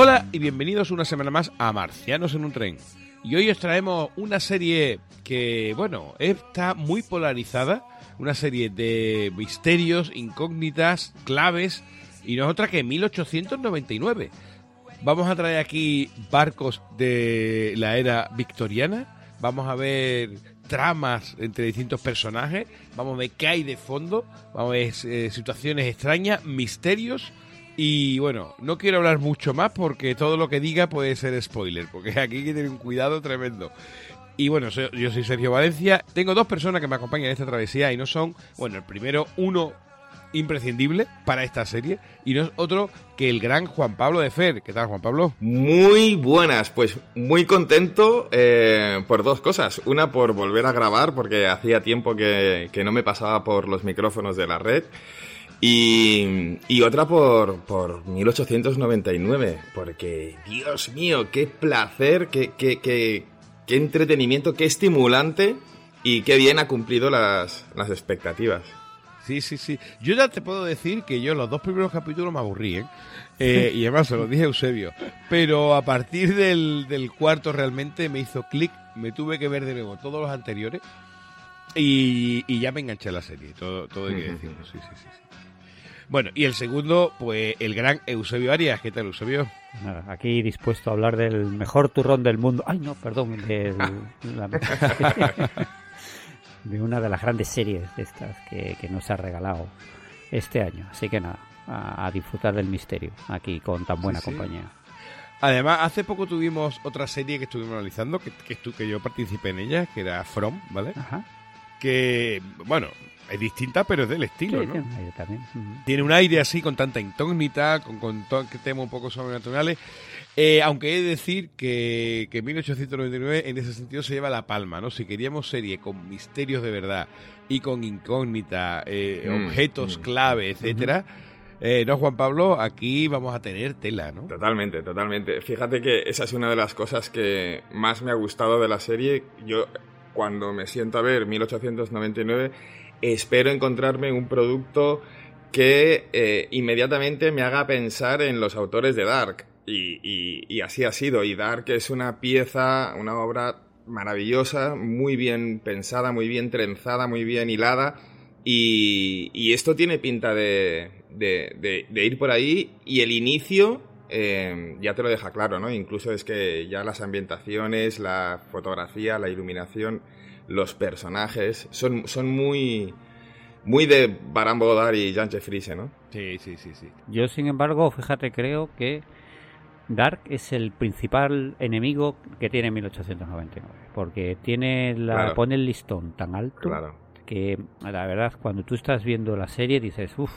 Hola y bienvenidos una semana más a Marcianos en un tren. Y hoy os traemos una serie que, bueno, está muy polarizada, una serie de misterios, incógnitas, claves, y no es otra que 1899. Vamos a traer aquí barcos de la era victoriana, vamos a ver tramas entre distintos personajes, vamos a ver qué hay de fondo, vamos a ver eh, situaciones extrañas, misterios y bueno, no quiero hablar mucho más porque todo lo que diga puede ser spoiler, porque aquí hay que tener un cuidado tremendo. Y bueno, yo soy Sergio Valencia. Tengo dos personas que me acompañan en esta travesía y no son, bueno, el primero, uno imprescindible para esta serie y no es otro que el gran Juan Pablo de Fer. ¿Qué tal, Juan Pablo? Muy buenas, pues muy contento eh, por dos cosas. Una, por volver a grabar, porque hacía tiempo que, que no me pasaba por los micrófonos de la red. Y, y, otra por, por 1899, porque Dios mío, qué placer, qué, qué, qué, qué entretenimiento, qué estimulante y qué bien ha cumplido las, las expectativas. Sí, sí, sí. Yo ya te puedo decir que yo los dos primeros capítulos me aburrí, ¿eh? eh y además se lo dije a Eusebio. Pero a partir del, del cuarto realmente me hizo clic, me tuve que ver de nuevo todos los anteriores y, y ya me enganché a la serie, todo, todo hay que decirlo, sí, sí, sí. Bueno, y el segundo, pues el gran Eusebio Arias. ¿Qué tal, Eusebio? aquí dispuesto a hablar del mejor turrón del mundo. Ay, no, perdón, de una de las grandes series estas que, nos ha regalado este año. Así que nada, a, disfrutar del misterio aquí con tan buena compañía. Además, hace poco tuvimos otra serie que estuvimos analizando, que, que, que yo participé en ella, que era From, ¿vale? Ajá. Que, bueno, es distinta, pero es del estilo, ¿no? Tiene un, aire así, con tanta incógnita, con, con temas un poco sobrenaturales. Eh, aunque he de decir que, que 1899 en ese sentido se lleva la palma, ¿no? Si queríamos serie con misterios de verdad y con incógnita, eh, mm, objetos mm. clave, etcétera. Eh, no, Juan Pablo, aquí vamos a tener tela, ¿no? Totalmente, totalmente. Fíjate que esa es una de las cosas que más me ha gustado de la serie. Yo, cuando me siento a ver 1899, espero encontrarme un producto que eh, inmediatamente me haga pensar en los autores de Dark. Y, así ha sido. Y Dark es una pieza, una obra maravillosa, muy bien pensada, muy bien trenzada, muy bien hilada. Y, esto tiene pinta de, ir por ahí. Y el inicio eh, ya te lo deja claro, ¿no? Incluso es que ya las ambientaciones, la fotografía, la iluminación los personajes son, son muy, muy de Baran Bodar y Janche Frise, ¿no? Sí, sí, sí, sí. Yo, sin embargo, fíjate, creo que Dark es el principal enemigo que tiene 1899, porque tiene la, pone el listón tan alto que, la verdad, cuando tú estás viendo la serie dices, uff,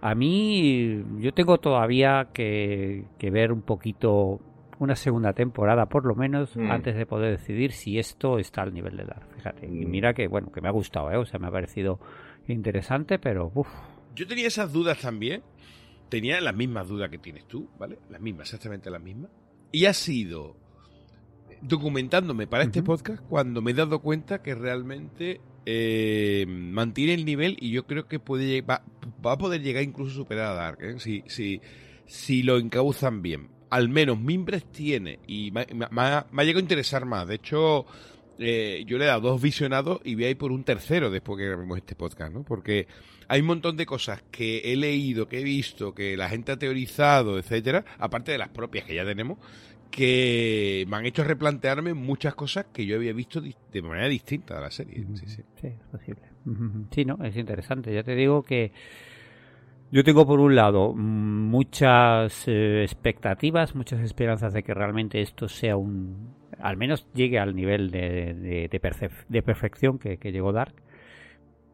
a mí yo tengo todavía que, que ver un poquito una segunda temporada por lo menos mm. antes de poder decidir si esto está al nivel de Dark. Fíjate, y mm. mira que bueno, que me ha gustado, ¿eh? o sea, me ha parecido interesante, pero uff. Yo tenía esas dudas también. Tenía las mismas dudas que tienes tú, ¿vale? Las mismas, exactamente las mismas. Y ha sido documentándome para este podcast cuando me he dado cuenta que realmente eh, mantiene el nivel y yo creo que puede va, va a poder llegar incluso a superar a Dark, ¿eh? si, si, si lo encauzan bien al menos Mimbres tiene y me, ha, llegado a interesar más. De hecho, eh, yo le he dado dos visionados y voy a ir por un tercero después que grabemos este podcast, ¿no? Porque hay un montón de cosas que he leído, que he visto, que la gente ha teorizado, etcétera, aparte de las propias que ya tenemos, que me han hecho replantearme muchas cosas que yo había visto de manera distinta a la serie. Sí, sí. sí es posible. Sí, no, es interesante. Ya te digo que Yo tengo por un lado muchas eh, expectativas, muchas esperanzas de que realmente esto sea un, al menos llegue al nivel de, de, perfección que, llegó Dark.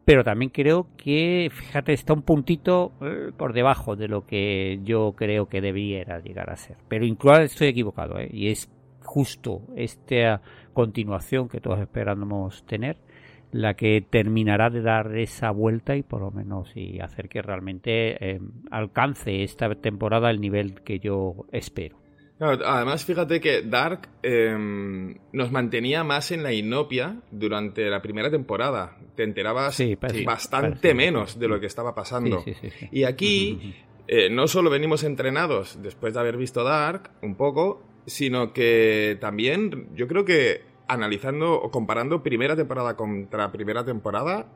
Pero también creo que, fíjate, está un puntito eh, por debajo de lo que yo creo que debiera llegar a ser. Pero incluso estoy equivocado, ¿eh? y es justo esta continuación que todos esperamos tener la que terminará de dar esa vuelta y por lo menos y hacer que realmente eh, alcance esta temporada el nivel que yo espero. Además, fíjate que Dark em, nos mantenía más en la inopia durante la primera temporada. Te enterabas bastante menos de lo que estaba pasando. y aquí eh, no solo venimos entrenados después de haber visto Dark un poco, sino que también yo creo que analizando o comparando primera temporada contra primera temporada,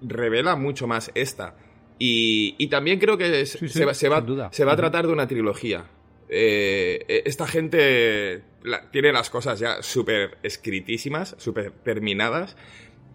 revela mucho más esta. Y, también creo que se, va, se, va, a tratar de una trilogía. Eh, e, esta gente tiene las cosas ya súper escritísimas, súper terminadas.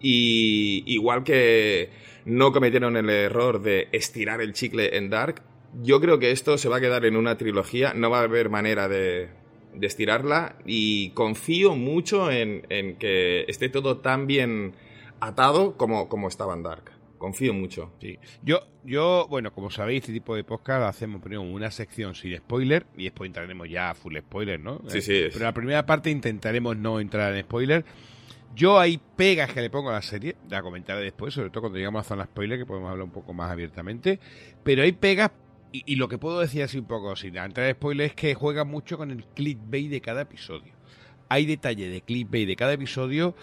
Y igual que no cometieron el error de estirar el chicle en Dark, yo creo que esto se va a quedar en una trilogía. No va a haber manera de, de estirarla y confío mucho en, que esté todo tan bien atado como, como estaba en Dark. Confío mucho. Sí. Yo, yo, bueno, como sabéis, este tipo de podcast hacemos primero una sección sin spoiler y después entraremos ya a full spoiler, ¿no? Sí, sí. Pero la primera parte intentaremos no entrar en spoiler. Yo hay pegas que le pongo a la serie, la comentaré después, sobre todo cuando llegamos a zona spoiler, que podemos hablar un poco más abiertamente. Pero hay pegas y, lo que puedo decir así un poco, sin entrar en spoiler, es que juega mucho con el clickbait de cada episodio hay detalle de clickbait de cada episodio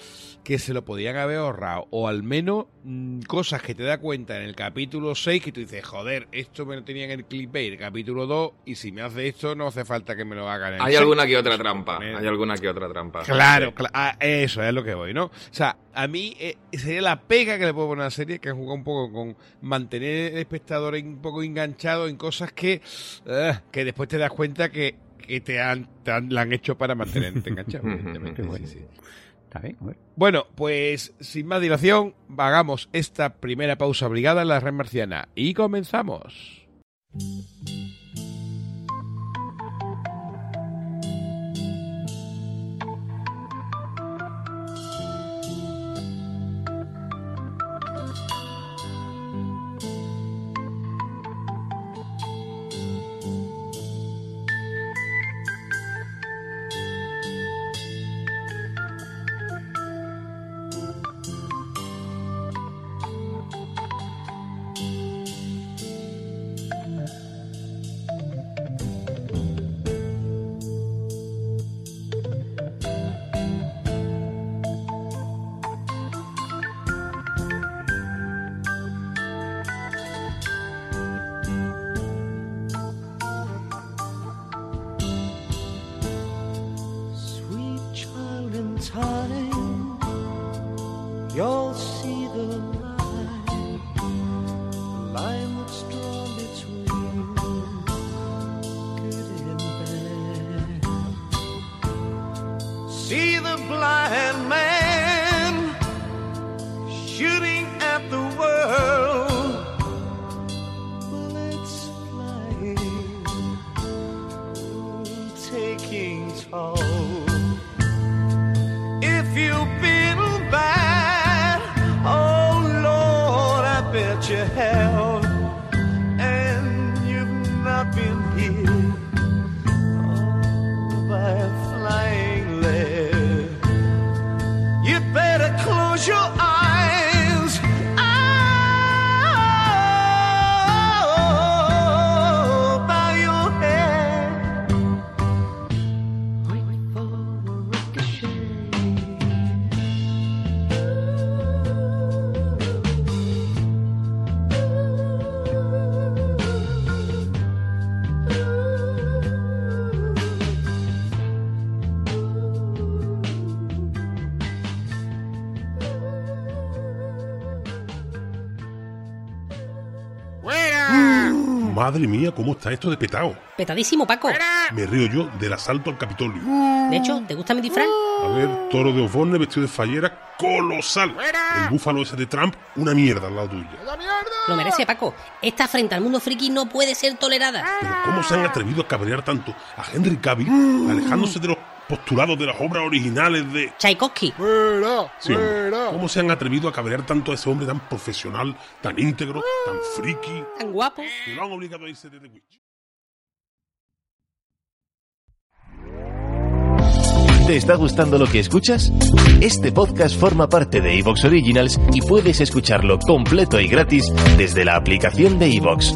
que se lo podían haber ahorrado. O al menos mm, cosas que te da cuenta en el capítulo 6 que tú dices, joder, esto me lo tenía en el clickbait, el capítulo 2, y si me hace esto no hace falta que me lo hagan en el Hay alguna que otra trampa, hay alguna que otra trampa. Claro, ah, eso es lo que voy, ¿no? O sea, a mí eh, sería la pega que le puedo poner a la serie, que juega un poco con mantener el espectador un poco enganchado en cosas que, eh, que después te das cuenta que que te han, la han hecho para mantenerte enganchado. Bueno, pues sin más dilación, hagamos esta primera pausa obligada en la red marciana y comenzamos. you'll see the light. hell and you've not been here all by flying lead. you better close your eyes. Madre mía, ¿cómo está esto de petado? Petadísimo, Paco. Me río yo del asalto al Capitolio. De hecho, ¿te gusta mi disfraz? A ver, toro de Osborne vestido de fallera colosal. El búfalo ese de Trump, una mierda al lado tuyo. Lo merece, Paco. Esta afrenta al mundo friki no puede ser tolerada. Pero ¿cómo se han atrevido a cabrear tanto a Henry Cavill, alejándose de los postulados de las obras originales de Tchaikovsky? Sí, ¿Cómo se han atrevido a cabrear tanto a ese hombre tan profesional, tan íntegro, tan friki? Tan guapo. Y lo han obligado a irse de The Witch. ¿Te está gustando lo que escuchas? Este podcast forma parte de Evox Originals y puedes escucharlo completo y gratis desde la aplicación de Evox.